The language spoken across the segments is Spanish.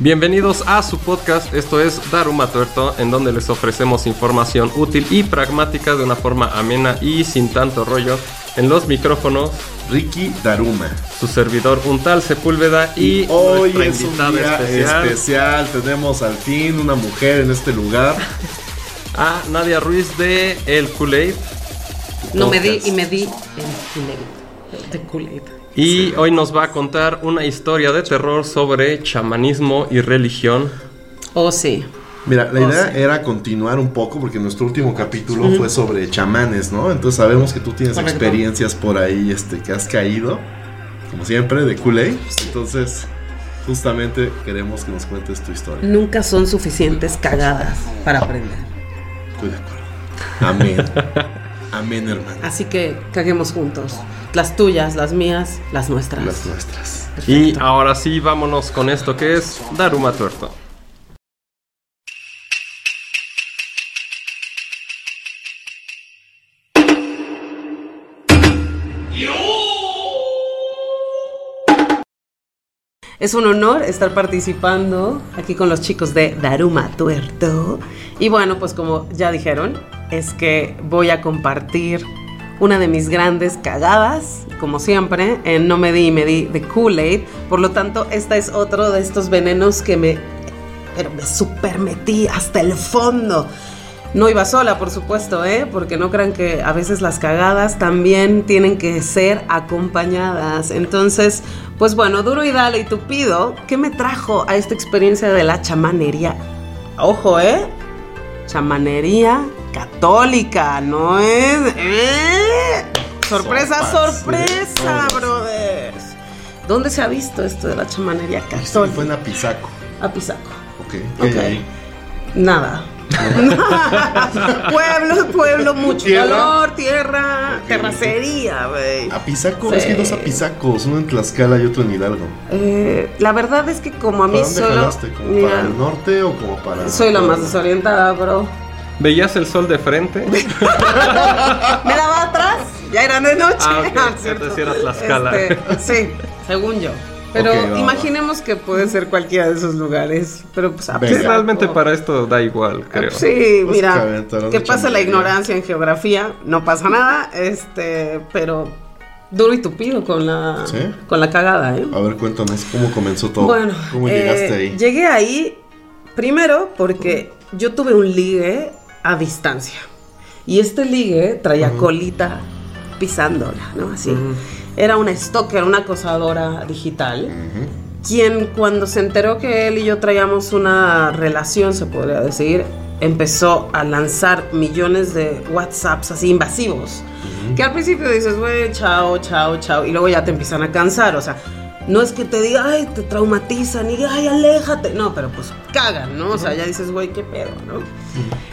Bienvenidos a su podcast, esto es Daruma Tuerto, en donde les ofrecemos información útil y pragmática de una forma amena y sin tanto rollo. En los micrófonos, Ricky Daruma. su servidor un tal Sepúlveda y, Hoy nuestra es un invitada día especial. especial, Tenemos al fin una mujer en este lugar. a Nadia Ruiz de El Kool-Aid. No me di y me di el Kool-Aid. De Kool-Aid. Y hoy nos va a contar una historia de terror sobre chamanismo y religión. Oh, sí. Mira, la Oh, idea sí. era continuar un poco porque nuestro último capítulo fue sobre chamanes, ¿no? Entonces sabemos que tú tienes Correcto. experiencias por ahí, este, que has caído, como siempre, de Kool-Aid. Entonces, justamente queremos que nos cuentes tu historia. Nunca son suficientes cagadas para aprender. Estoy de acuerdo. Amén. Amén, hermano. Así que caguemos juntos. Las tuyas, las mías, las nuestras. Las nuestras. Y ahora sí, vámonos con esto que es Daruma Tuerto. Es un honor estar participando aquí con los chicos de Daruma Tuerto. Y bueno, pues como ya dijeron, es que voy a compartir una de mis grandes cagadas, como siempre, en No me di y me di de Kool-Aid. Por lo tanto, esta es otro de estos venenos que me, pero me super metí hasta el fondo. No iba sola, por supuesto, ¿eh? Porque no crean que a veces las cagadas también tienen que ser acompañadas. Entonces, pues bueno, duro y dale y tupido, ¿qué me trajo a esta experiencia de la chamanería? Ojo, ¿eh? Chamanería católica, ¿no es? ¿Eh? Sorpresa, sorpresa, sí. brothers. ¿Dónde se ha visto esto de la chamanería Esto fue católica? en Apizaco. A Pisaco. Ok. Ok. Nada. pueblo, pueblo, mucho ¿Tierra? calor, tierra, terracería, güey. Apizaco, Sí. es que hay dos Apizacos, uno en Tlaxcala y otro en Hidalgo. Eh, la verdad es que como a mí ¿Para dónde solo... jalaste? ¿Como Mira, para el norte o como para.? soy la más desorientada, bro. ¿Veías el sol de frente? ¿Me la va atrás? Ya era de noche. Ah, ok. Ah, ¿cierto? Entonces era Tlaxcala. Este, sí, según yo. Pero imaginemos que puede ser cualquiera de esos lugares. Pero pues a. Sí, realmente para esto da igual, creo. Sí, mira, Básicamente, hablando que de pasa la ignorancia en geografía, no pasa nada, este, pero duro y tupido con la, ¿Sí? con la cagada, ¿eh? A ver, cuéntame, ¿cómo comenzó todo? Bueno, ¿Cómo eh, llegaste ahí? Llegué ahí primero porque yo tuve un ligue a distancia y este ligue traía colita pisándola, ¿no? Así. Era una stalker, una acosadora digital quien cuando se enteró que él y yo traíamos una relación, se podría decir, empezó a lanzar millones de WhatsApps así invasivos. Que al principio dices, güey, chao, chao, chao, y luego ya te empiezan a cansar, o sea, no es que te diga, ay, te traumatizan y, ay, aléjate, no, pero pues cagan, ¿no? O sea, ya dices, güey, qué pedo, ¿no?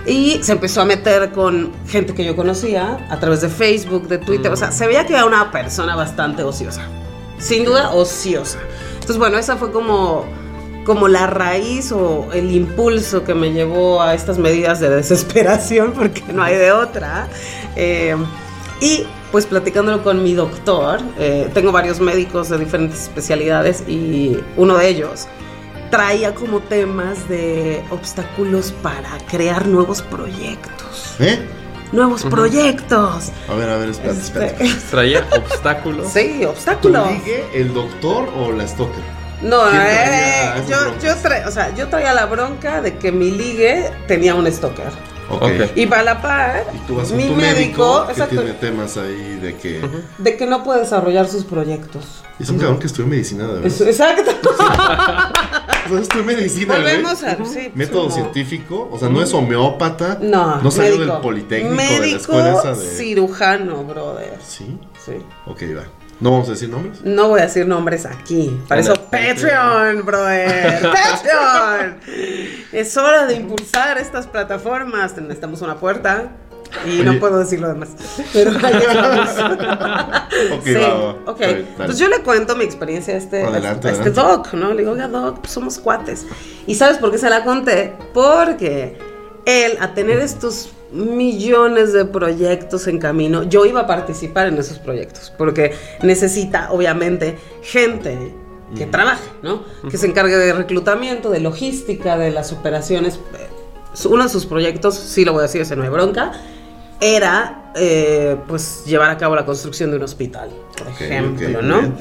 Y se empezó a meter con gente que yo conocía a través de Facebook, de Twitter, o sea, se veía que era una persona bastante ociosa, sin duda ociosa. Entonces, bueno, esa fue como, como la raíz o el impulso que me llevó a estas medidas de desesperación, porque no hay de otra. Eh, y pues platicándolo con mi doctor, eh, tengo varios médicos de diferentes especialidades y uno de ellos traía como temas de obstáculos para crear nuevos proyectos. ¿Eh? Nuevos proyectos. A ver, a ver, espérate, espérate. Este, Traía obstáculos. sí, ¿Tu obstáculos. ligue, el doctor o la stalker? No, ¿Quién eh, yo, broncas? yo, tra- o sea, yo traía la bronca de que mi ligue tenía un stalker. Ok. Ok. Y para la par, Y tú vas mi tu médico, médico, que exacto, tiene temas ahí de que... de que no puede desarrollar sus proyectos. Es un cabrón que estudió medicina, de verdad. Exacto. O sea, estudió medicina. Volvemos a. sí, Método pues, no. científico, o sea, no es homeópata. No, No salió médico. del Politécnico, médico, de la escuela esa de... cirujano, brother. Sí, Sí. ok, va. ¿No vamos a decir nombres? No voy a decir nombres aquí. Para eso, Patreon, brother. Patreon. Es hora de impulsar estas plataformas. Necesitamos una puerta. Y no puedo decir lo demás. Pero ahí estamos. Ok, sí, va, va. ok. Pues yo le cuento mi experiencia a este, Adelante, a este adelante. doc, ¿no? Le digo, oiga, doc, pues somos cuates. ¿Y sabes por qué se la conté? Porque él, a tener estos millones de proyectos en camino, yo iba a participar en esos proyectos, porque necesita, obviamente, gente que trabaje, ¿no? Que se encargue de reclutamiento, de logística, de las operaciones. Uno de sus proyectos, sí lo voy a decir, ese no hay bronca, era eh, pues llevar a cabo la construcción de un hospital, por ejemplo, ¿no? bien.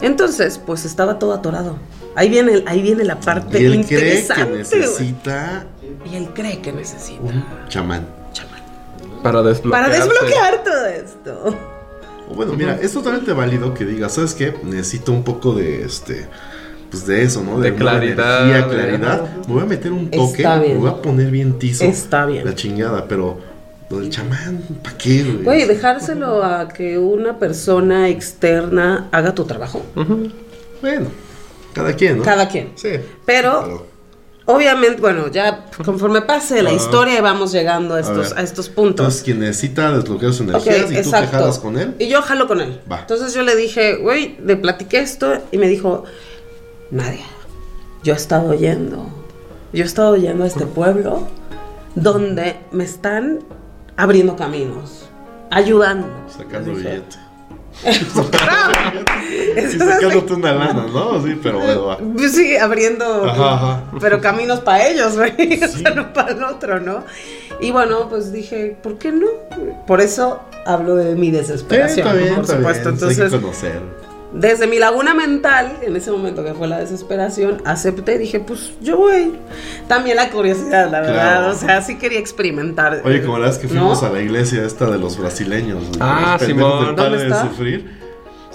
Entonces, pues estaba todo atorado. Ahí viene, ahí viene la parte Y él cree que interesante. necesita Y él cree que necesita. un chamán. Para desbloquear. Para desbloquear todo esto. Bueno, mira, es totalmente válido que digas, ¿sabes qué? Necesito un poco de este. Pues de eso, ¿no? De claridad, energía, claridad. Me voy a meter un toque, Está bien. me voy a poner bien tizo. Está bien. La chingada, pero lo del chamán, ¿para qué, güey? Güey, dejárselo a que una persona externa haga tu trabajo. Bueno, cada quien, ¿no? Cada quien. Sí. Pero, obviamente, bueno, ya conforme pase la Ah. historia vamos llegando a estos, a, estos puntos. Entonces, quien necesita desbloquear sus Ok, energías y tú te jalas con él. Y yo jalo con él. Va. Entonces yo le dije, güey, le platiqué esto y me dijo, Nadia, yo he estado yendo, yo he estado yendo a este pueblo donde me están abriendo caminos, ayudando. Sacando Le dije, billete. Eso Y sacándote una lana, ¿no? Sí, pero bueno, va. Pues Sí, abriendo, Ajá, ajá. pero caminos para ellos, güey, o sea, no para el otro, ¿no? Y bueno, pues dije, ¿por qué no? Por eso hablo de mi Sí, desesperación, está bien, por está supuesto. bien. Hay que Entonces, conocer. Desde mi laguna mental, en ese momento que fue la desesperación, acepté, dije, pues yo voy. También la curiosidad, la verdad, Claro. o sea, sí quería experimentar. Oye, como la vez que fuimos ¿no? a la iglesia esta de los brasileños. Ah, Simón. ¿Dónde de está? sufrir.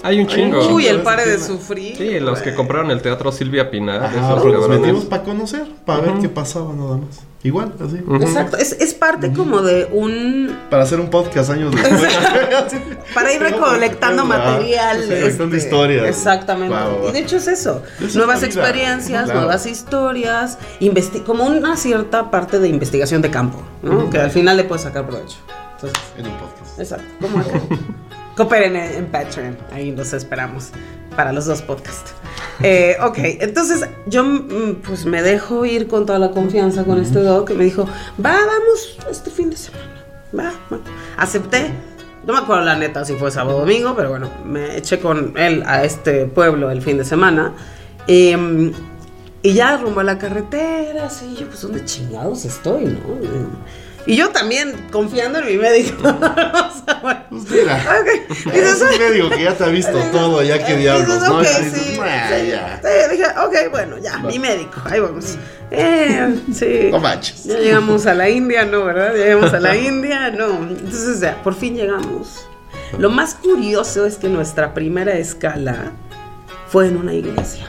Hay un chingo. Uy, el pare de sufrir. Sí, los que compraron el teatro Silvia Pinal. Ajá, esos pero nos metimos para conocer, para ver qué pasaba nada más. Igual, así. Exacto, es, es parte como de un Para hacer un podcast años después. Para ir recolectando material. recolectando este, historias. Exactamente. Y de hecho es eso. Eso es nuevas experiencias, Claro. nuevas historias, investi- como una cierta parte de investigación de campo, ¿no? Que al final le puedes sacar provecho. Entonces, en un podcast. exacto. Como acá. Cooperen en, en Patreon. Ahí los esperamos para los dos podcasts. Eh, ok, entonces yo mm, pues me dejo ir con toda la confianza con este doc que me dijo, va, vamos este fin de semana. Va, va. Acepté. No me acuerdo la neta si fue sábado o domingo, pero bueno, me eché con él a este pueblo el fin de semana. Em, y ya rumbo a la carretera, así, yo pues ¿dónde chingados estoy, no? Y yo también confiando en mi médico. o sea, bueno. Pues mira. Ok. Es un médico que ya te ha visto todo, ya que diablos, Dices, ¿no? ok, Y dices, sí, "Ah, sí, ya". sí, dije, ok, bueno, ya, mi médico, ahí vamos. Eh, sí. No manches. Ya llegamos a la India, no, ¿verdad? Ya llegamos a la India, no. Entonces, ya, por fin llegamos. Lo más curioso es que nuestra primera escala fue en una iglesia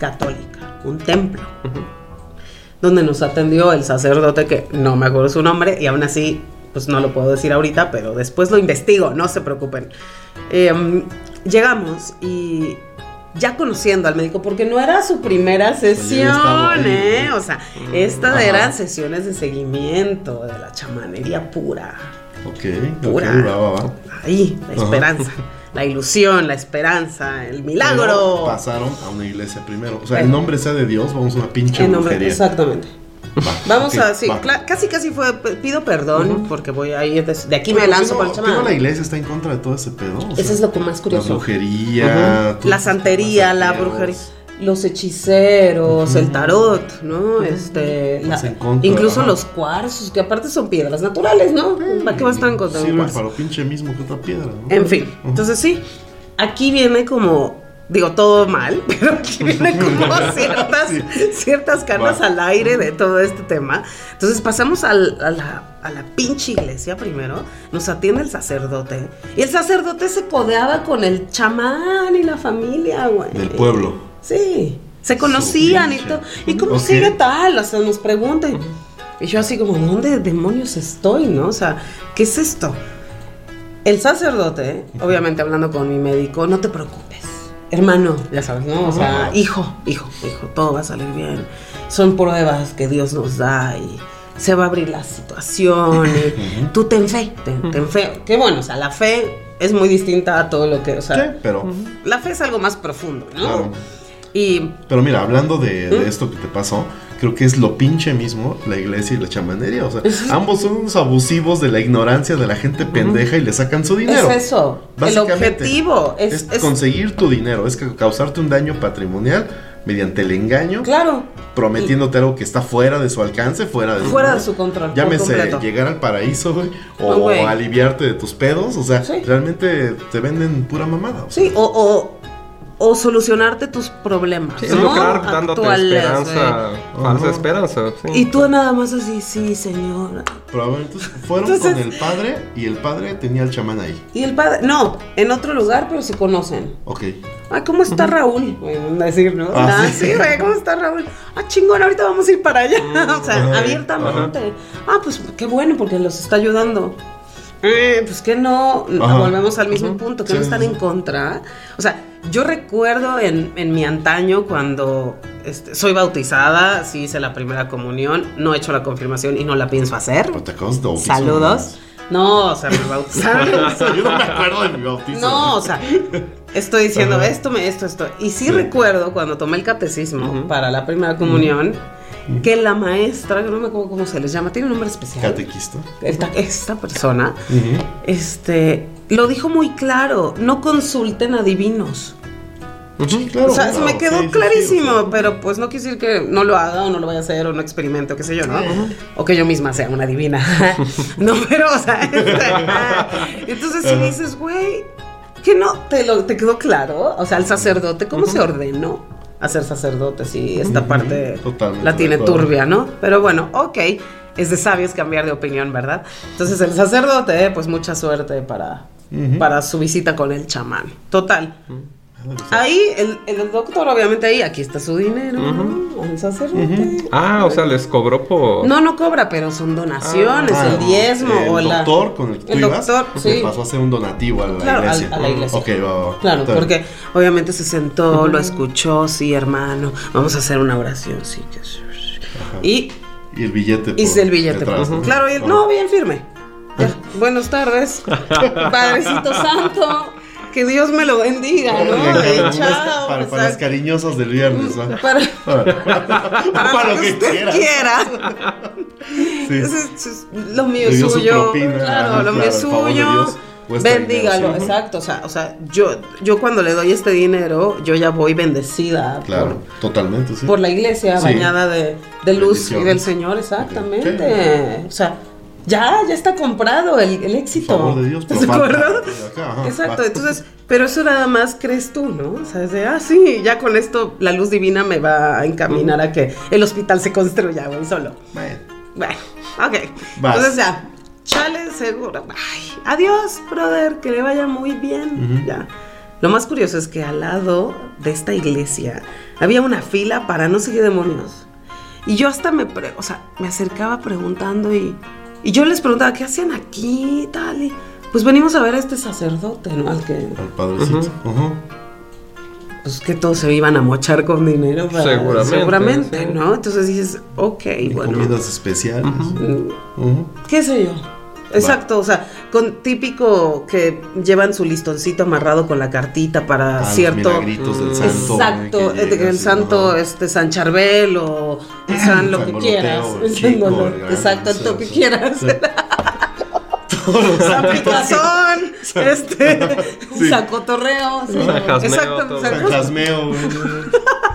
católica, un templo, donde nos atendió el sacerdote que no me acuerdo su nombre y aún así, pues no lo puedo decir ahorita, pero después lo investigo, no se preocupen. Em, llegamos y ya conociendo al médico, porque no era su primera sesión, ¿eh? O sea, estas eran sesiones de seguimiento de la chamanería pura. Ok, Pura. ok, va, va, va. Ahí, la Ajá. la ilusión, la esperanza, el Pero milagro. pasaron a una iglesia primero. O sea, el nombre sea de Dios, vamos a una pinche nombre- brujería. exactamente. Va, Vamos a, sí, casi casi fue, pido perdón porque voy ahí, de, de aquí me lanzo ¿qué con no- el chamán. la iglesia está en contra de todo ese pedo? Eso sea, es lo que más La curioso. brujería. todo La santería, la brujería, los hechiceros, el tarot, ¿no? Este, la- Vas contra, incluso ajá. los cuarzos, que aparte son piedras naturales, ¿no? ¿Para qué va a estar en contra Sirven para lo pinche mismo que otra piedra, ¿no? En fin, entonces sí, aquí viene como, digo, todo mal, pero aquí viene como ciertas, Sí. ciertas cartas Va. al aire de todo este tema. Entonces pasamos al- a, la, a la pinche iglesia primero, nos atiende el sacerdote, y el sacerdote se codeaba con el chamán y la familia, güey. Del pueblo. Sí, se conocían y todo. ¿Y cómo sigue tal? O sea, nos preguntan. Y yo así como, ¿dónde demonios estoy, no? O sea, ¿qué es esto? El sacerdote, obviamente hablando con mi médico, no te preocupes. Hermano, ya sabes, ¿no? O sea, hijo, hijo, hijo, todo va a salir bien. Son pruebas que Dios nos da y se va a abrir la situación. y tú ten fe, ten, ten fe. Qué bueno, o sea, la fe es muy distinta a todo lo que, o sea, Sí, pero. la fe es algo más profundo, ¿no? Claro. Y Pero mira, hablando de, de esto que te pasó, creo que es lo pinche mismo la iglesia y la chamanería. O sea, ambos son unos abusivos de la ignorancia de la gente pendeja y le sacan su dinero. es eso. El objetivo es, es, es- conseguir tu dinero, es causarte un daño patrimonial mediante el engaño, Claro. prometiéndote algo que está fuera de su alcance, fuera de Fuera de su control. Llámese completo. llegar al paraíso, güey, No, o güey. aliviarte de tus pedos. O sea, Sí. realmente te venden pura mamada. o sea. Sí, o, o, o solucionarte tus problemas. Sí, ¿no? lucrar dándote Actuales, esperanza, güey. falsa Ajá. esperanza. sí. güey. Y tú nada más así, sí, señora. Probablemente fueron Entonces- con el padre y el padre tenía al chamán ahí. Y el padre, no, en otro lugar, pero se conocen. Ok. Ay, ¿cómo está Raúl? A decir, ¿no? Ah, Ah, sí. sí, güey, ¿cómo está Raúl? Ah, chingón, ahorita vamos a ir para allá. o sea, Ajá. abiertamente. Ah, pues qué bueno, porque los está ayudando. Eh, pues que no, Ajá. volvemos al mismo punto, que Sí, no están sí, en contra. O sea, yo recuerdo en, en mi antaño cuando este, soy bautizada, sí hice la primera comunión, no he hecho la confirmación y no la pienso hacer. Saludos. No, o sea, me bautizaron. ¿no? Yo no me acuerdo de mi bautizo. No, o sea, estoy diciendo Ajá. esto, esto, esto. Y sí, Sí. recuerdo cuando tomé el catecismo para la primera comunión, que la maestra, no me acuerdo cómo se les llama, tiene un nombre especial. Catequista. Esta, esta persona, este, lo dijo muy claro, no consulten a divinos. Sí, claro. o sea, se me quedó sí, sí, sí, clarísimo, sea. pero pues no quiere decir que no lo haga o no lo vaya a hacer o no experimente o qué sé yo, ¿no? O que yo misma sea una divina. no, pero, o sea, este, entonces si dices, güey, que no te, lo, te quedó claro, o sea, el sacerdote, ¿cómo se ordenó a ser sacerdote? Si esta parte totalmente la tiene turbia, ¿no? Pero bueno, ok. Es de sabios cambiar de opinión, ¿verdad? Entonces el sacerdote, pues mucha suerte para, Para su visita con el chamán. Total. Ahí, el, el doctor, obviamente, ahí, aquí está su dinero, ¿no? El sacerdote. Ah, o sea, les cobró por. No, no cobra, pero son donaciones, ah, el diezmo el o la. doctor con el que el ibas doctor, le sí. pasó a ser un donativo a la Claro, iglesia. a la iglesia. Ok, va. Claro, porque obviamente se sentó, lo escuchó, sí, hermano, vamos a hacer una oración, sí. que sí. Y Y el billete. por el billete. detrás, pues. Claro, y Ah. no, bien firme. Ya, Buenas tardes, Padrecito Santo, que Dios me lo bendiga, ¿no? Eh, para, chao. para, o para sea, las cariñosas del viernes, ¿no? para, Para, para lo que usted quieras. quiera. Sí. Eso es- eso es- lo mío es suyo. propina, claro, lo mío es suyo. Bendígalo, dinero, sí. exacto. O sea, o sea yo, yo cuando le doy este dinero, yo ya voy bendecida Claro, totalmente, sí. por, la iglesia, Sí. bañada de, de luz y del Señor, exactamente. O sea, ya, ya está comprado el, el éxito. favor de Dios, acá, ajá, Exacto, entonces, pero eso nada más crees tú, ¿no? O sea, es de, ah, sí, ya con esto la luz divina me va a encaminar a que el hospital se construya, güey, solo. Bueno, Bueno, ok. Vas. Entonces ya, chale seguro. Ay, adiós, brother, que le vaya muy bien. Ya. Lo más curioso es que al lado de esta iglesia había una fila para no sé qué demonios. Y yo hasta me, o sea, me acercaba preguntando y, y yo les preguntaba, ¿qué hacían aquí? Tal, y pues venimos a ver a este sacerdote, ¿no? Al que, al padrecito. Ajá. pues que todos se iban a mochar con dinero. para- Seguramente, Seguramente, sí. ¿no? Entonces dices, ok, Y bueno. comidas especiales. ¿Qué sé yo? Exacto, o sea, con típico que llevan su listoncito amarrado con la cartita para Ah, los cierto. milagritos del Mm. santo. Exacto, eh, el llegas y, santo, ajá. este San Charbel o el San lo que quieras. el El el Exacto, el lo que quieras. Los San. Picazón, este, Sí. San Cotorreo. sí. San Jasmeo, Exacto, todo. San San Jasmeo, güey.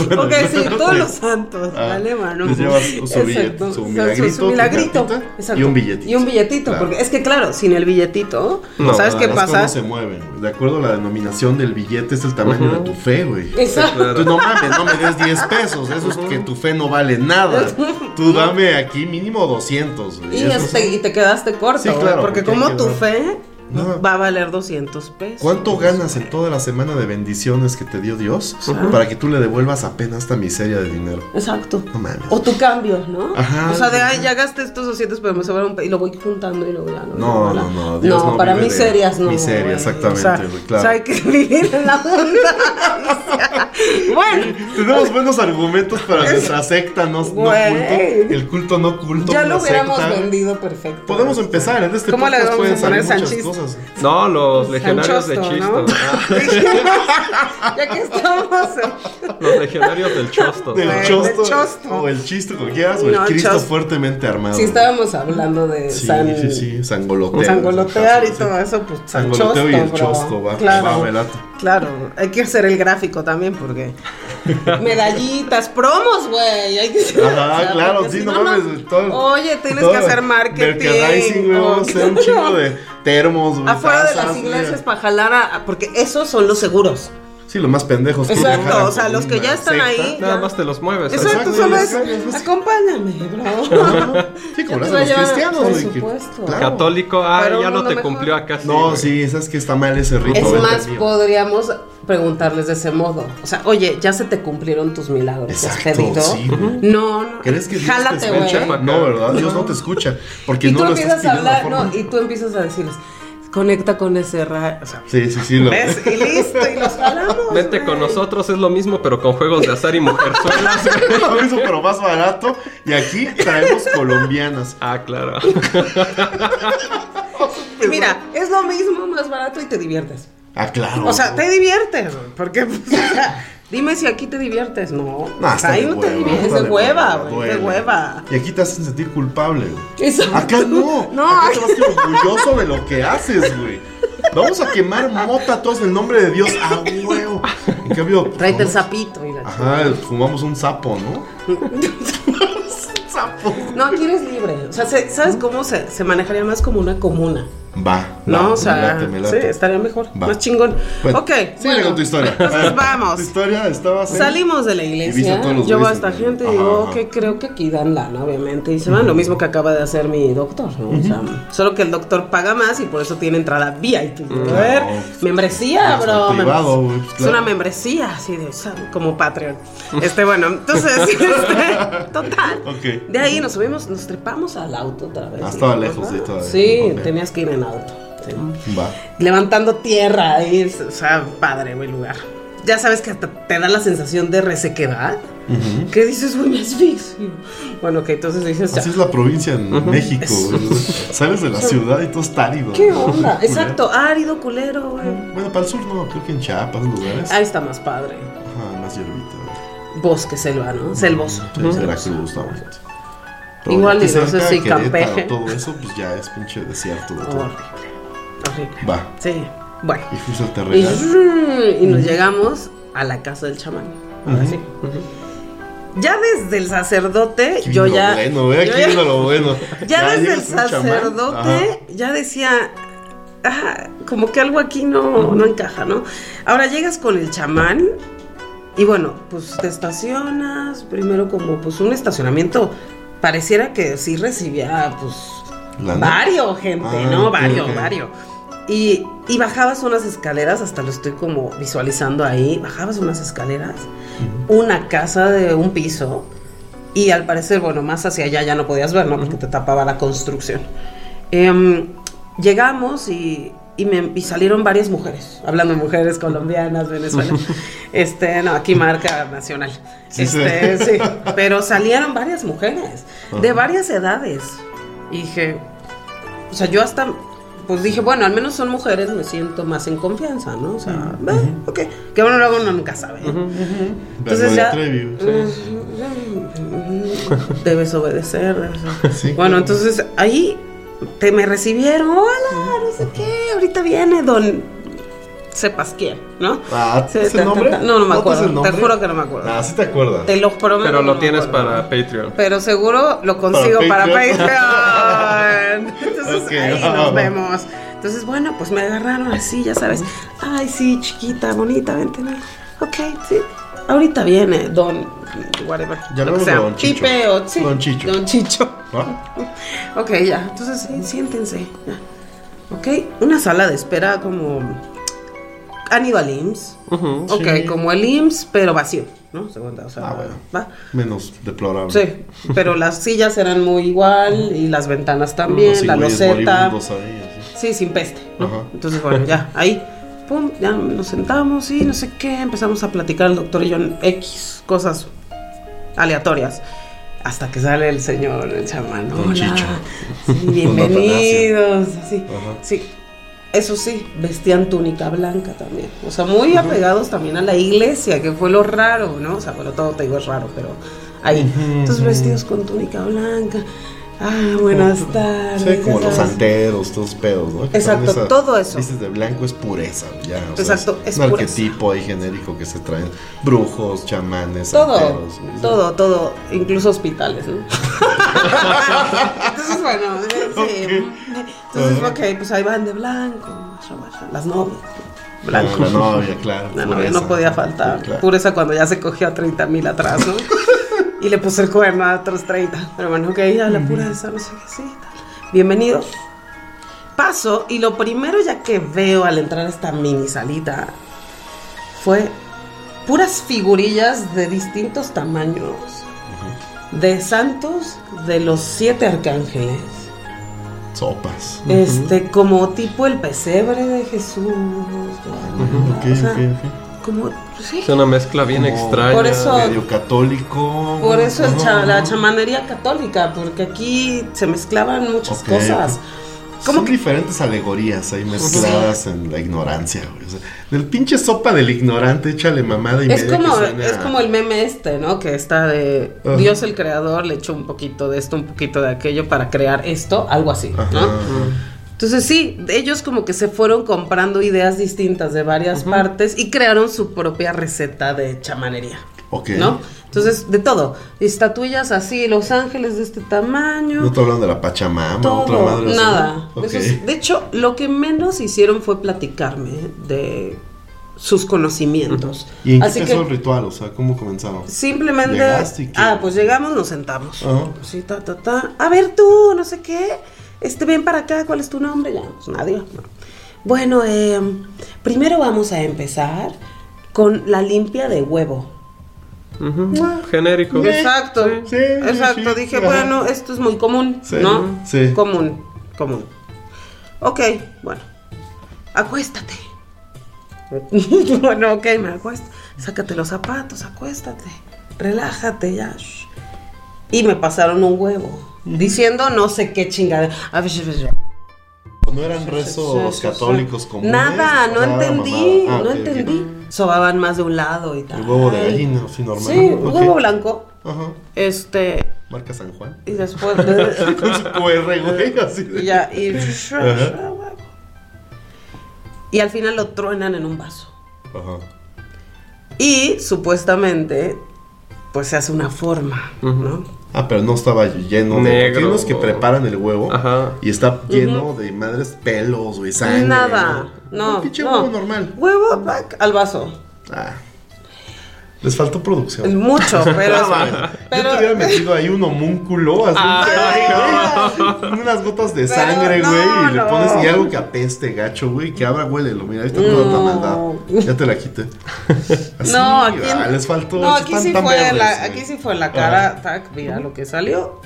Ok, sí, todos los santos, Ah, ¿vale, mano? les llevas su su milagrito, exacto. y un billetito. Y un billetito, Claro. porque es que claro, sin el billetito, No, ¿sabes qué pasa? se mueven. De acuerdo a la denominación del billete, es el tamaño de tu fe, güey. Exacto. Claro. Tú no mames, no me des 10 pesos. Eso es que tu fe no vale nada. Tú dame aquí mínimo 200, güey. Y, este, te quedaste corto, Sí, claro, porque porque como tu fe No. va a valer 200 pesos. ¿Cuánto ganas en toda la semana de bendiciones que te dio Dios para que tú le devuelvas apenas esta miseria de dinero? Exacto. No mames. O tu cambio, ¿no? Ajá. O sea, de, ay, ya gasté estos 200, pero me sobraron un y lo voy juntando y luego ya no. No, no, no, Dios no para miserias no. miseria, exactamente, O sea, claro. o sea, hay que vivir en la abundancia. bueno, Tenemos buenos argumentos para nuestra secta no, no Güey. culto. El culto no culto. ya lo hubiéramos secta. vendido perfecto. Podemos empezar, en este ¿Cómo le vamos pueden a poner salir No, los legionarios de Chosto, Chisto. ¿no? Ah, ya que estamos. en- los legionarios del Chosto. Del Del chosto, chosto. O el chisto, como quieras, o el No, Cristo chosto. fuertemente armado. Si estábamos hablando de Sí, San. sí, sí, sangolotear. Sangolotear y Sí. todo eso, pues San Sangoloteo y el Chosto, bro. chosto, va. Claro. Va. Claro, hay que hacer el gráfico también porque medallitas, promos, güey, hay que Ajá, claro, sí, si no mames, todo- Oye, tienes todo que hacer marketing. Merchandising, güey, o- vamos a hacer un chingo de termos, güey. afuera de tazas, las güey. iglesias para jalar a, porque esos son los seguros. Sí, los más pendejos. que Exacto, o sea, los que ya están secta. ahí. Nada ya. más te los mueves. Exacto, Exacto, solo es, acompáñame, bro. Sí, como lo hacen los cristianos, por supuesto. claro. Católico, ah, Pero ya no te mejor. cumplió acá. sí, No, güey. sí, sabes que está mal ese rito. Es más, podríamos preguntarles de ese modo. O sea, oye, ya se te cumplieron tus milagros. ¿Has Exacto, pedido? sí. No, no. ¿Crees que Dios Jálate, te escucha? No, ¿verdad? Dios no te escucha. Porque no tú lo estás empiezas a pidiendo hablar, no, y tú empiezas a decirles, conecta con ese rayo. O sea, Sí, sí, sí. Lo... ¿ves? Y listo, y los jalamos. Vente con nosotros, es lo mismo, pero con juegos de azar y mujerzuelas. güey. Lo mismo, pero más barato. Y aquí traemos colombianas. ah, claro. Mira, es lo mismo, más barato y te diviertes. Ah, claro. O sea, te diviertes, porque, pues, o sea, dime si aquí te diviertes. No, No, ahí de no te diviertes, es de de hueva, güey, de duele. hueva. Y aquí te hacen sentir culpable, güey. Acá no. No, Acá te vas a sentir orgulloso de lo que haces, güey. Vamos a quemar mota todos en el nombre de Dios. ¡Ah, huevo! En cambio. tráete el sapito y la Ajá, fumamos un sapo, ¿no? sapo. No, aquí eres libre. O sea, se- ¿sabes cómo se, se manejaría más como una comuna? Va. ¿No? o sea, me late, me late. sí, estaría mejor. Va. Más chingón. Bueno, ok. Sigue bueno, con tu historia. Entonces ver, vamos. Tu historia estaba. Salimos de la iglesia. Yo veo a esta en- gente y digo que creo que aquí dan lana, obviamente. Y se van lo mismo que acaba de hacer mi doctor. ¿no? O sea, solo que el doctor paga más y por eso tiene entrada VIP. A ver, No, membresía, es bro. privado, membres- güey, pues, Es claro. una membresía, así de, o sea, como Patreon. Este, bueno, entonces, este, total. Ok. De ahí nos subimos, nos trepamos al auto otra vez. Ah, estaba lejos, sí, todavía. Sí, Ok. tenías que ir en auto. sí. Va. Levantando tierra o sea, padre, güey, lugar. Ya sabes que hasta te da la sensación de resequedad. Ujú. ¿Qué dices, güey, me asfixio? Bueno, que entonces dices, Así es la provincia en México. Es- güey. Sales de la ciudad y todo está árido. ¿qué onda? Exacto, árido, culero, güey. Bueno, para el sur no, creo que en Chiapas, lugares. Ahí está más padre. Ajá, más hierbita. Bosque, selva, ¿no? Selvoso. Sí, Veracruz, está bonito. Igual aquí y no sé si Campeche. Todo eso, pues ya es pinche desierto de todo. Horrible. Horrible. Va. Sí, bueno. Y fuiste al Y, nos llegamos a la casa del chamán. Ahora sí. Ya desde el sacerdote, Aquí yo ya. Bueno, ve, yo aquí vino lo bueno. Ya desde el sacerdote ya decía, "Ah, como que algo aquí no, no encaja, ¿no? Ahora llegas con el chamán y bueno, pues te estacionas, primero como pues un estacionamiento, pareciera que sí recibía pues Ajá. ¿La varios gente, Ah, ¿no? ok, varios, ok. varios. Y, y bajabas unas escaleras, hasta lo estoy como visualizando ahí, bajabas unas escaleras, una casa de un piso, y al parecer, bueno, más hacia allá ya no podías ver, ¿no? Porque te tapaba la construcción. Em, llegamos y, y, me- y salieron varias mujeres, hablando de mujeres colombianas, venezolanas. este, no, aquí marca nacional. Sí, este, sí. sí. Pero salieron varias mujeres, de varias edades. Y dije, o sea, yo hasta, pues dije, bueno, al menos son mujeres, me siento más en confianza, ¿no? O sea, ok. Que bueno, luego uno nunca sabe. Entonces ya. Sí. Debes obedecer. debes obedecer. Sí, bueno, claro. entonces ahí te me recibieron. Hola, no sé qué. Ahorita viene don. Sepas quién, ¿no? Ah, Sí, ¿es el nombre? No, no me ¿Notas acuerdo. el Te juro que no me acuerdo. Ah, sí te acuerdas. Te lo prometo. Pero lo tienes para Patreon. Pero seguro lo consigo para Patreon. Patreon. Entonces ahí nos vemos. Entonces, bueno, pues me agarraron así, ya sabes. Ay, sí, chiquita, bonita, vente. ¿no? Ok, sí. Ahorita viene Don, whatever. Ya lo que luego sea. Don Chicho. Pipe o sí. Don Chicho. Don Chicho. ¿Va? Ok, ya. Entonces, sí, siéntense. ya. Ok, una sala de espera como. Han ido al IMSS. Ujú. Ok, Sí. como el IMSS, pero vacío, ¿no? Segunda, o sea, Ah, bueno. ¿va? Menos deplorable. Sí, pero las sillas eran muy igual y las ventanas también, Unos la loseta. ahí. Sí, sin peste, ¿no? Ajá. Entonces, bueno, ya, ahí, pum, ya nos sentamos y no sé qué, empezamos a platicar el doctor y yo en X, cosas aleatorias. Hasta que sale el señor, el chamán. Hola. Chicho. Sí, bienvenidos. Ajá. Sí. Eso sí, vestían túnica blanca también. O sea, muy apegados también a la iglesia, que fue lo raro, ¿no? O sea, bueno, todo te digo es raro, pero ahí. Entonces vestidos con túnica blanca. Ah, buenas tardes. Sí, como ya los sabes. santeros, todos pedos, ¿no? Que Exacto, esa- todo eso. Dices de blanco es pureza, ya. o sea, Exacto, es un pureza. arquetipo ahí genérico que se traen brujos, chamanes, Todo, santeros. todo, todo, incluso hospitales, ¿no? Entonces, bueno, eh, sí. Entonces, Ajá. ok, pues ahí van de blanco, las novias, ¿no? blanco. Ah, la novia, claro. La novia no podía faltar. Claro. Pureza cuando ya se cogió a 30 mil atrás, ¿no? Y le puso el cuerno a otros 30. Pero bueno, ok, ya la pureza, no sé qué, sí, tal. Bienvenido. Paso y lo primero ya que veo al entrar a esta mini salita fue puras figurillas de distintos tamaños. De santos de los siete arcángeles. Sopas. Este, como tipo el pesebre de Jesús. de- Ok, o sea, ok, ok. Como, sí. Es una mezcla bien Como extraña. Por eso- Medio católico. Por eso el cha- la chamanería católica, porque aquí se mezclaban muchas Ok, cosas. ok. ¿Cómo Son que- diferentes alegorías ahí mezcladas en la ignorancia, güey. O sea, del pinche sopa del ignorante, échale mamada y Es media como, que suena- es como el meme este, ¿no? Que está de Ajá. Dios el creador le echó un poquito de esto, un poquito de aquello para crear esto, algo así, Ajá, ¿no? ajá. Entonces sí, ellos como que se fueron comprando ideas distintas de varias partes y crearon su propia receta de chamanería, Ok. ¿no? Entonces, de todo, estatuillas así, los ángeles de este tamaño. No te hablan de la Pachamama, Todo, otra madre nada. de hecho, lo que menos hicieron fue platicarme de sus conocimientos. ¿Y en qué Así empezó que el ritual? O sea, ¿cómo comenzaron? simplemente, Llegaste y qué? ah, pues llegamos, nos sentamos. Ajá. Sí, ta, ta, ta. A ver tú, no sé qué. Este, ven para acá, ¿cuál es tu nombre? Ya, pues nadie. no. Bueno, eh, primero vamos a empezar con la limpia de huevo. Ujú. Genérico. Exacto, sí, exacto. sí, Dije, ajá. bueno, esto es muy común, Sí, ¿no? sí. Común, común. Ok, bueno, acuéstate. bueno, ok, me acuesto. Sácate los zapatos, acuéstate. Relájate ya. Y me pasaron un huevo. Diciendo no sé qué chingada. ¿No eran rezos católicos comunes? Nada, no entendí. Ah, no entendí. Sobaban más de un lado y tal. El huevo de gallina, así normal. Sí, Ok. huevo blanco. Ajá. Este, Marca San Juan. y después de- Con su QR, güey, así de- ya, y, Ajá. y al final lo truenan en un vaso. Ajá. Y supuestamente, pues se hace una forma, ¿no? Ah, pero no estaba lleno de. Negro. unos que preparan el huevo Ajá. y está lleno de madres pelos, güey, sangre. Nada, no. Un pinche no. huevo normal. Huevo pack, al vaso. Ah. Les faltó producción. Mucho, pero. Yo pero te hubiera metido ahí un homúnculo, así güey, unas gotas de Pero sangre, no, güey, y le pones y algo que apeste, gacho, güey, que abra, huélelo, mira, ahí está toda la maldad. Ya te la quité. Así, no, aquí. ah, les faltó. No, están aquí sí fue verdes, la, aquí sí fue la cara, tac, mira lo que salió.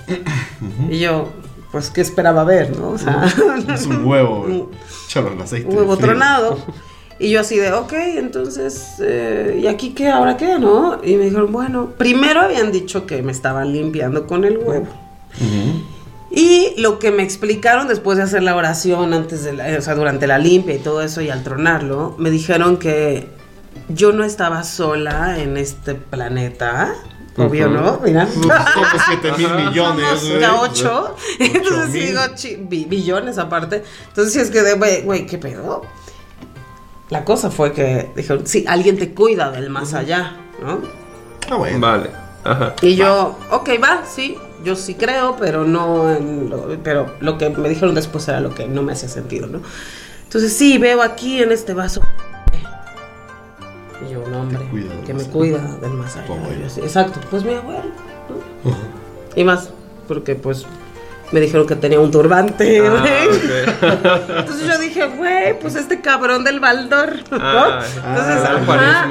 Y yo, pues, ¿qué esperaba ver, no? O sea, Es un huevo, güey. Échalo en aceite. un huevo frío. tronado. Y yo así de, ok, entonces, eh, ¿y aquí qué? ¿Ahora qué? ¿No? Y me dijeron, bueno, primero habían dicho que me estaban limpiando con el huevo. Ujú. Y lo que me explicaron después de hacer la oración, antes de la, o sea, durante la limpia y todo eso, y al tronarlo, me dijeron que yo no estaba sola en este planeta. Obvio. ¿no? Mira. Somos 7 mil millones, Somos ya ocho. Entonces sí mil. digo, chi- bi- billones aparte. Entonces sí es que güey, güey, ¿qué pedo? La cosa fue que dijeron, sí, alguien te cuida del más allá, ¿no? Ah, bueno. Vale. Ajá. Y yo, ok, va, sí, yo sí creo, pero no en lo, pero lo que me dijeron después era lo que no me hacía sentido, ¿no? Entonces sí, veo aquí en este vaso. Y yo, un hombre que me cuida del más allá. Yo así, exacto, pues mi abuelo. ¿no? Y más, porque pues me dijeron que tenía un turbante, Ah. Entonces yo dije, güey, pues este cabrón del Baldor, ¿no? Ah, Entonces, ah, ajá.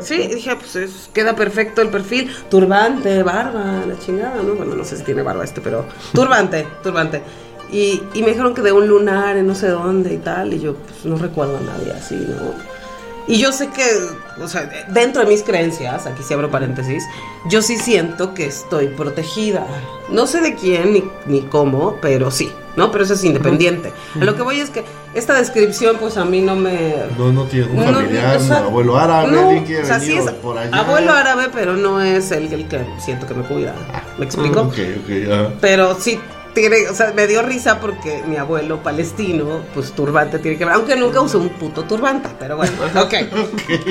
Sí, dije, pues es- queda perfecto el perfil. Turbante, barba, la chingada, ¿no? Bueno, no sé si tiene barba este, pero turbante, turbante. Y, y me dijeron que de un lunar en no sé dónde y tal, y yo pues no recuerdo a nadie así, ¿no? Y yo sé que, o sea, dentro de mis creencias, aquí sí abro paréntesis, yo sí siento que estoy protegida. No sé de quién ni, ni cómo, pero sí, ¿no? Pero eso es independiente. A lo que voy es que esta descripción, pues a mí no me. No, no tiene un No, familiar, o sea, un abuelo árabe, no, alguien que o sea, sí es por allá. abuelo árabe, pero no es el, el que siento que me cuida. ¿Me explico? Ok, ok, ajá. Pero sí, tiene, o sea, me dio risa porque mi abuelo palestino, pues turbante tiene que ver, aunque nunca usó un puto turbante, pero bueno, ok.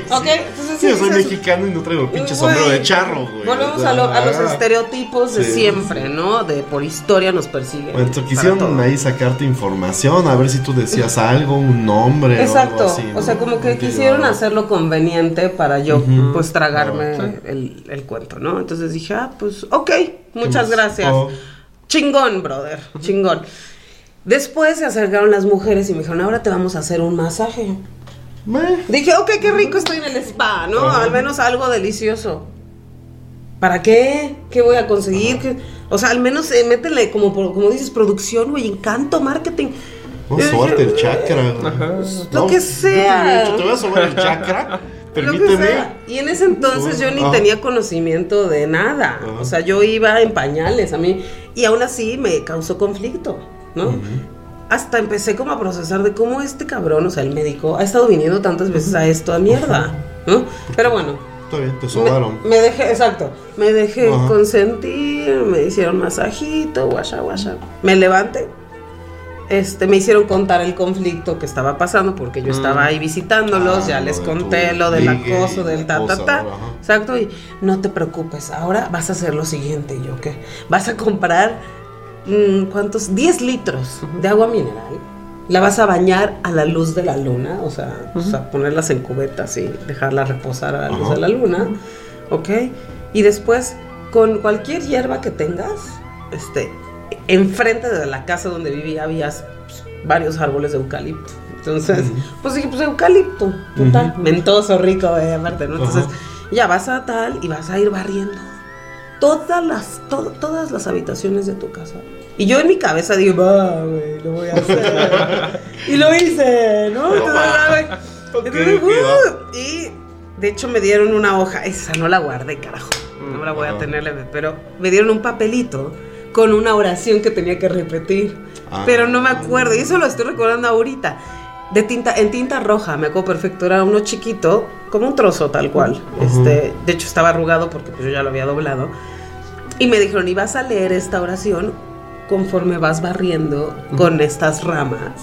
Ok, entonces Sí, yo soy mexicano y no traigo pinche Güey, sombrero de charro, güey. Volvemos a, lo- a los estereotipos de Sí, siempre, ¿no? De por historia nos persiguen. Bueno, quisieron ahí sacarte información, a ver si tú decías algo, un nombre o algo Exacto, o sea, como que Contigo. quisieron hacerlo conveniente para yo, pues, tragarme el, el cuento, ¿no? Entonces dije, ah, pues, ok, muchas gracias. Oh. Chingón, brother, chingón. Después se acercaron las mujeres y me dijeron, ahora te vamos a hacer un masaje. Meh. Dije, ok, qué rico estoy en el spa, ¿no? Ajá. Al menos algo delicioso. ¿Para qué? ¿Qué voy a conseguir? ¿Qué- O sea, al menos eh, métele, como, por- como dices, producción, güey, encanto, marketing. No, Yo suerte el chakra. Ajá. Lo No, que yo sea. te, voy a sobar el chakra. Lo que Permíteme. sea. Y en ese entonces yo ni Ajá. tenía conocimiento de nada. Ajá. O sea, yo iba en pañales a mí. Y aún así me causó conflicto, ¿no? Hasta empecé como a procesar de cómo este cabrón, o sea, el médico, ha estado viniendo tantas veces a esto a mierda, ¿no? Pero bueno, Está bien, te sobaron. me, me dejé, exacto, me dejé consentir, me hicieron masajito, guasha, guasha. Me levanté. Este, me hicieron contar el conflicto que estaba pasando porque yo estaba ahí visitándolos, Ah, ya lo les conté lo del acoso, del ta, ta, ta. Exacto, y no te preocupes, ahora vas a hacer lo siguiente, yo qué, vas a comprar, mm, ¿cuántos? 10 litros de agua mineral, la vas a bañar a la luz de la luna, o sea, o sea, ponerlas en cubetas y dejarla reposar a la luz de la luna, ¿ok? Y después, con cualquier hierba que tengas, este, enfrente de la casa donde vivía había pues, varios árboles de eucalipto. Entonces, pues dije, pues eucalipto, total, Ujú. mentoso, rico, eh, aparte, ¿no? Entonces, Ajá. ya vas a tal y vas a ir barriendo todas las, to- todas las habitaciones de tu casa. Y yo en mi cabeza digo, va, güey, lo voy a hacer. y lo hice, ¿no? Entonces, ah, güey, Ok, entonces, ok, uh, y de hecho me dieron una hoja, esa no la guardé, carajo. No me la voy a tener, pero me dieron un papelito con una oración que tenía que repetir. Ah. Pero no me acuerdo, y eso lo estoy recordando ahorita. De tinta, en tinta roja, me acuerdo perfecto, era uno chiquito, como un trozo tal cual. Este, de hecho estaba arrugado porque pues, yo ya lo había doblado. Y me dijeron, y vas a leer esta oración conforme vas barriendo con estas ramas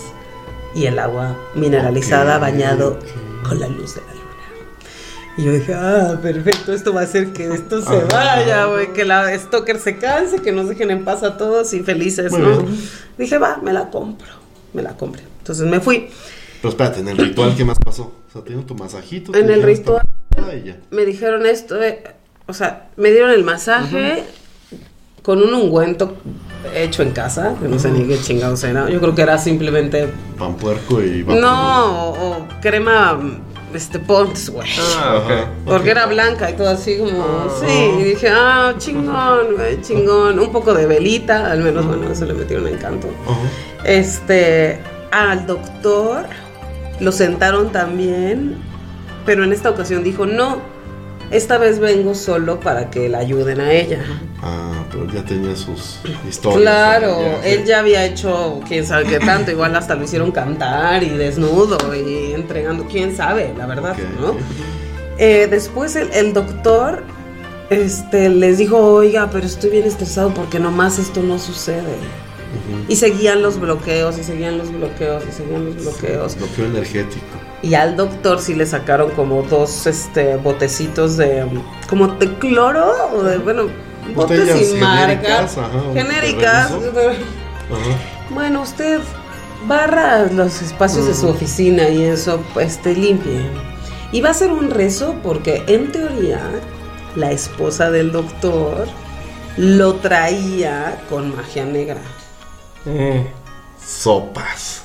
y el agua mineralizada bañado con la luz de la. Y yo dije, ah, perfecto, esto va a hacer que esto se Ajá. vaya, güey, que la Stalker se canse, que nos dejen en paz a todos y felices, ¿no? Dije, va, me la compro, me la compré. Entonces me fui. Pero espérate, en el ritual, ¿qué más pasó? O sea, te dieron tu masajito. En el ritual-. Me dijeron esto, eh, o sea, me dieron el masaje con un ungüento hecho en casa, que no sé ni qué chingados era. Yo creo que era simplemente, Pan puerco y vaporú. no, o, o crema, este, Pond's, güey. Ah. Porque era blanca y todo así como, sí, y dije, ah, chingón, güey, chingón. Un poco de velita, al menos, bueno, eso le metieron encanto. Ajá. Este, al doctor lo sentaron también, pero en esta ocasión dijo, no, esta vez vengo solo para que la ayuden a ella. Ah, pero ya tenía sus historias. Claro, ya, él ya había hecho quién sabe qué tanto, igual hasta lo hicieron cantar y desnudo y entregando, quién sabe, la verdad, ¿no? Eh, después el, el doctor este, les dijo, oiga, pero estoy bien estresado porque nomás esto no sucede. Y seguían los bloqueos, y seguían los bloqueos, y seguían los bloqueos. Bloqueo energético. Y al doctor sí le sacaron como dos este, botecitos de, como de cloro, o de, bueno, Botellas sin marca. genéricas, ajá, un Genéricas. terremoso. Ajá. Bueno, usted barra los espacios de su Mm. oficina y eso, pues te limpie. Y va a hacer un rezo porque en teoría la esposa del doctor lo traía con magia negra. Eh, Sopas.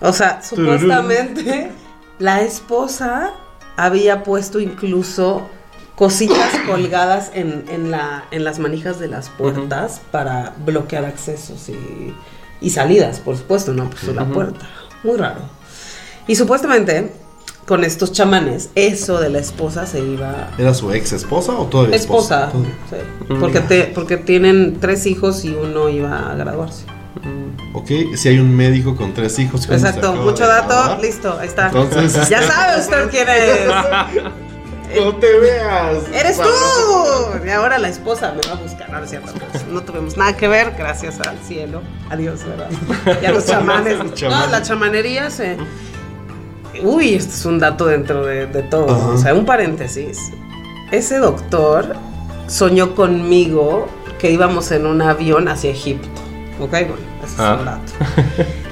O sea, supuestamente la esposa había puesto incluso cositas colgadas en, en la, en las manijas de las puertas para bloquear accesos y, y salidas, por supuesto, no puso la Ujú. puerta. Muy raro. Y supuestamente con estos chamanes, eso de la esposa se iba... ¿Era su ex esposa o todavía Esposa, esposa? sí, porque, te- porque tienen tres hijos y uno iba a graduarse. Ok, si hay un médico con tres hijos. Exacto, mucho dato, listo, ahí está. Entonces, ya sabe usted quién es. No te veas. ¡Eres tú! Y ahora la esposa me va a buscar. Es cierto, pues, no tuvimos nada que ver, gracias al cielo. Adiós, ¿verdad? Y a los chamanes. No, la chamanería se. Uy, esto es un dato dentro de, de todo. O sea, un paréntesis. Ese doctor soñó conmigo que íbamos en un avión hacia Egipto. ¿Ok? Bueno, ese es Ah. un dato.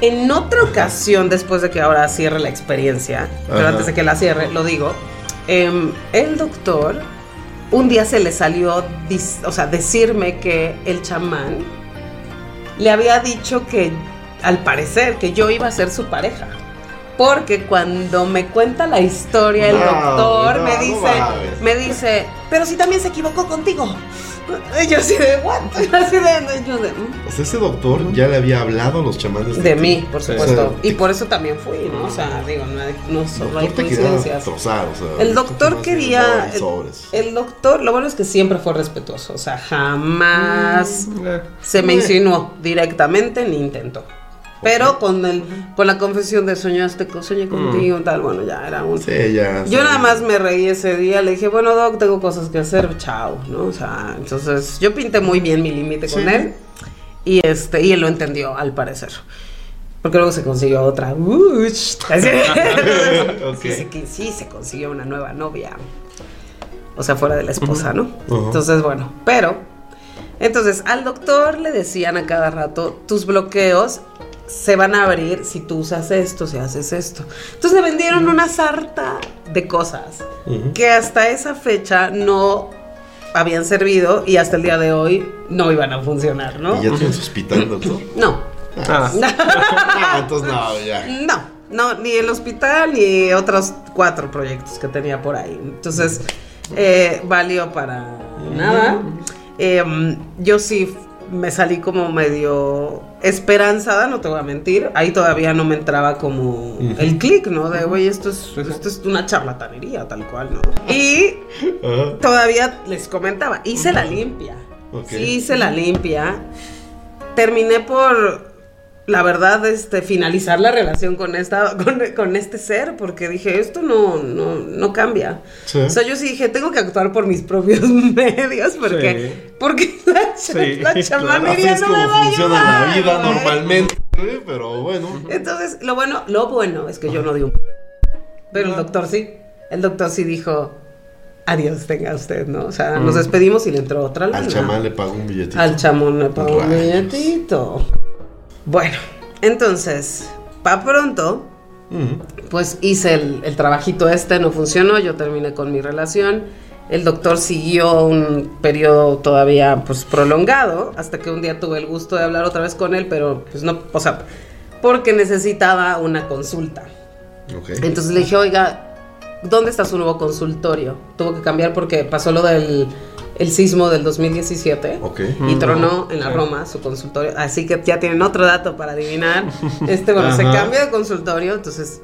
En otra ocasión, después de que ahora cierre la experiencia, pero Ajá. antes de que la cierre, lo digo, em, el doctor un día se le salió, o sea, decirme que el chamán le había dicho que, al parecer, que yo iba a ser su pareja. Porque cuando me cuenta la historia, el No, doctor no, me dice, me dice, pero si también se equivocó contigo. Yo así de, what? Así de, yo de, "Mm". O sea, ese doctor ya le había hablado a los chamanes De ti. mí, por supuesto. O sea, y por eso también fui, ¿no? O sea, digo, no, no solo hay coincidencias. trozar, o sea, El doctor quería. El, doctor, lo bueno es que siempre fue respetuoso. O sea, jamás Eh, se me Eh. insinuó directamente ni intentó. Pero con el, con la confesión de soñaste, soñé contigo y tal, bueno, ya era un. Sí, ya. Yo sí. nada más me reí ese día, le dije, bueno, Doc, tengo cosas que hacer, chao, ¿no? O sea, entonces yo pinté muy bien mi límite con él y este, y él lo entendió, al parecer. Porque luego se consiguió otra. Uch. Así. Ok. sí, sí, se consiguió una nueva novia. O sea, fuera de la esposa, ¿no? Entonces, bueno, pero. Entonces, al doctor le decían a cada rato, tus bloqueos se van a abrir si tú usas esto, si haces esto. Entonces le vendieron una sarta de cosas que hasta esa fecha no habían servido y hasta el día de hoy no iban a funcionar, ¿no? ¿Y ya tienes hospital, doctor? No, ah, entonces no, ya. no, no, ni el hospital ni otros cuatro proyectos que tenía por ahí. Entonces, eh, valió para nada. Eh, yo sí me salí como medio esperanzada, no te voy a mentir. Ahí todavía no me entraba como el clic, ¿no? De, güey, esto es, esto es una charlatanería, tal cual, ¿no? Y todavía les comentaba, hice la limpia. Sí, hice la limpia. Terminé por, la verdad, este, finalizar la relación con esta, con, con este ser, porque dije, esto no, no, no cambia. Sí. O sea, yo sí dije, tengo que actuar por mis propios medios, porque, Sí. porque la, Sí, la claro. chamanería es no me va a funciona la ayudar, vida ¿no? normalmente, ¿eh? pero bueno. Entonces, lo bueno, lo bueno es que yo no di un... Pero el doctor sí. El doctor sí dijo, adiós tenga usted, ¿no? O sea, nos despedimos y le entró otra lana. Al chamán le pagó un billetito. Al chamón le pagó un billetito. Bueno, entonces, pa' pronto, pues hice el, el trabajito este, no funcionó, yo terminé con mi relación. El doctor siguió un periodo todavía pues prolongado, hasta que un día tuve el gusto de hablar otra vez con él, pero pues no, o sea, porque necesitaba una consulta. Entonces le dije, oiga, ¿dónde está su nuevo consultorio? Tuvo que cambiar porque pasó lo del el sismo del 2017 Ok. y tronó en la. Roma su consultorio. Así que ya tienen otro dato para adivinar. Este, bueno, se cambió de consultorio, entonces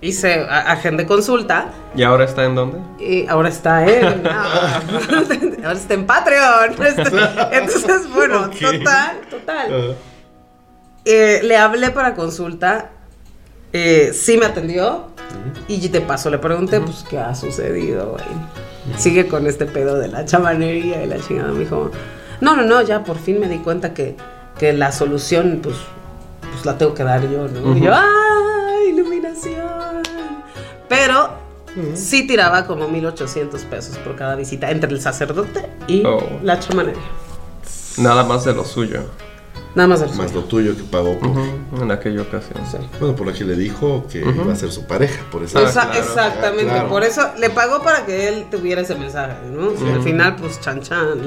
hice agendé consulta ¿Y ahora está en dónde? y ahora está en. ah, ahora está en Patreon. Entonces, bueno, total, total. Eh, le hablé para consulta. eh, sí me atendió. Y de paso le pregunté, pues, ¿qué ha sucedido, güey? Sigue con este pedo de la chamanería y la chingada. Me dijo, no, no, no, ya por fin me di cuenta que, que la solución, pues, pues la tengo que dar yo, ¿no? Y yo, ¡ay, iluminación! Pero sí tiraba como 1800 pesos por cada visita entre el sacerdote y Oh. la chamanería. Nada más de lo suyo. Nada más el Más lo tuyo que pagó. por- Ujú, En aquella ocasión. Sí. Bueno, por aquí le dijo que iba a ser su pareja, por eso. Ah, claro. exactamente, Claro. por eso le pagó para que él tuviera ese mensaje, ¿no? Y al final, pues, chan chan.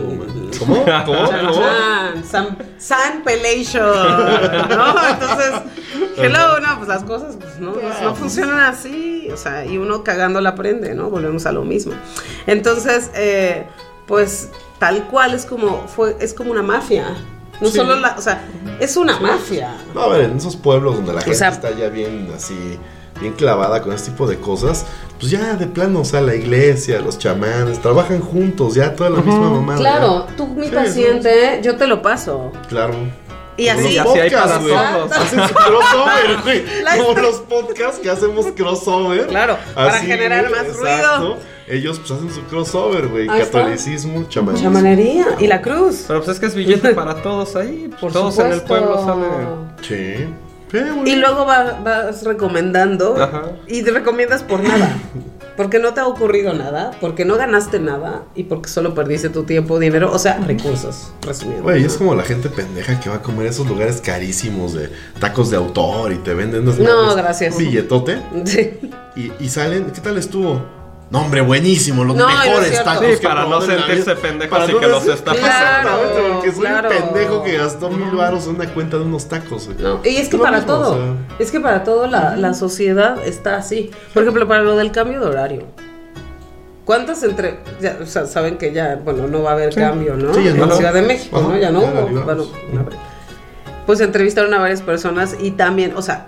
¿Cómo? ¿Cómo? Chan ¿Cómo? chan, San, San Pelation, ¿no? Entonces, hello, no, pues las cosas pues, no, no, no funcionan así, o sea, y uno cagando la aprende, ¿no? Volvemos a lo mismo. Entonces, eh, pues, tal cual es como, fue, es como una mafia. No Sí. solo la, o sea, es una mafia. No, a ver, en esos pueblos donde la gente sea- está ya bien así bien clavada con este tipo de cosas, pues ya de plano, o sea, la iglesia, los chamanes, trabajan juntos, ya toda la misma mamada. Claro, tú mi Sí, paciente, yo te lo paso. ¿no? Claro. Y Como así. Así hay para podcasts, todos. Hacen su crossover, güey. Como los podcasts que hacemos crossover. Claro, para generar más ruido. Ellos pues hacen su crossover, güey. Catolicismo, chamanismo. Chamanería y la cruz. Pero pues es que es billete para todos ahí. Por todos supuesto. en el pueblo salen. Sí. Y luego va- vas recomendando Ajá. y te recomiendas por nada. Porque no te ha ocurrido nada, porque no ganaste nada y porque solo perdiste tu tiempo, dinero, o sea, recursos, resumiendo. Güey, es como la gente pendeja que va a comer esos lugares carísimos de tacos de autor y te venden No, gracias. un billetote Sí. y, y salen, ¿qué tal estuvo? No, hombre, buenísimo, los No, mejores tacos. Sí, que he para no la sentirse pendejo, Para así no que los está Claro, Exactamente, porque soy claro. un pendejo que gastó mil baros en una cuenta de unos tacos. y es que para mismo, todo, o sea, es que para todo la, la sociedad está así. Por ejemplo, para lo del cambio de horario. ¿Cuántas entre... Ya, o sea, saben que ya, bueno, no va a haber cambio, ¿no? Sí, ya en no. Ciudad de México, Ajá, ¿no? Ya no ya hubo. Bueno. Pues entrevistaron a varias personas y también, o sea,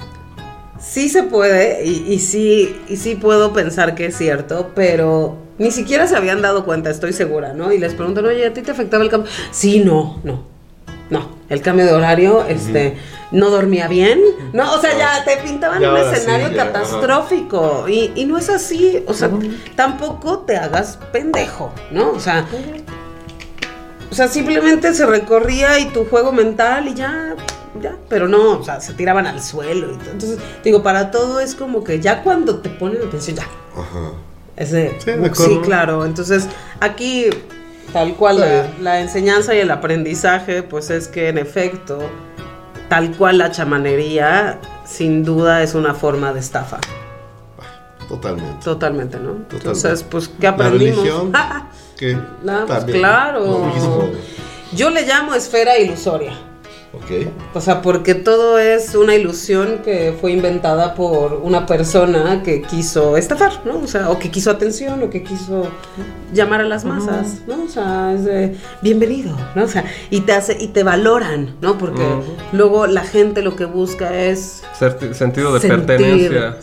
sí se puede y, y sí, y sí puedo pensar que es cierto, pero ni siquiera se habían dado cuenta, estoy segura, ¿no? Y les preguntan, oye, ¿a ti te afectaba el cambio? Sí, no, no. No, el cambio de horario, este, no dormía bien, no, o sea, ya te pintaban Ya un sí, escenario catastrófico y, y no es así, o sea, tampoco te hagas pendejo, ¿no? O sea, o sea, simplemente se recorría y tu juego mental y ya, pero no, o sea, se tiraban al suelo. Y todo. Entonces, digo, para todo es como que ya cuando te ponen atención, ya. Ajá. Es de, Sí, de sí, claro. Entonces, aquí, tal cual, la, la enseñanza y el aprendizaje, pues es que en efecto, tal cual la chamanería, sin duda es una forma de estafa. Totalmente. Totalmente, ¿no? Totalmente. Entonces, pues, ¿qué La aprendimos? religión, que No, pues, claro. Yo le llamo esfera ilusoria. Ok. O sea, porque todo es una ilusión que fue inventada por una persona que quiso estafar, ¿no? O sea, o que quiso atención, o que quiso llamar a las masas, ¿no? O sea, es de bienvenido, ¿no? O sea, y te hace, y te valoran, ¿no? Porque luego la gente lo que busca es Certi- sentido de sentir, pertenencia.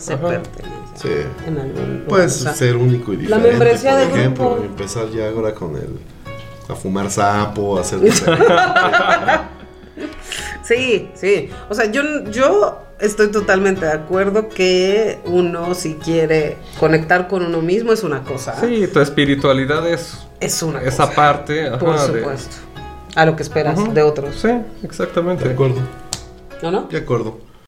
Sí. en algún lugar, Puedes o sea, ser único y la diferente. membresía por de ejemplo, grupo. empezar ya ahora con el. a fumar sapo, a hacer. Sí, sí. O sea, yo, yo estoy totalmente de acuerdo que uno si quiere conectar con uno mismo es una cosa. Sí, tu espiritualidad es Es una esa cosa. parte. ajá, Por de- supuesto. A lo que esperas de otros. Sí, exactamente. de acuerdo. ¿No, no? De acuerdo.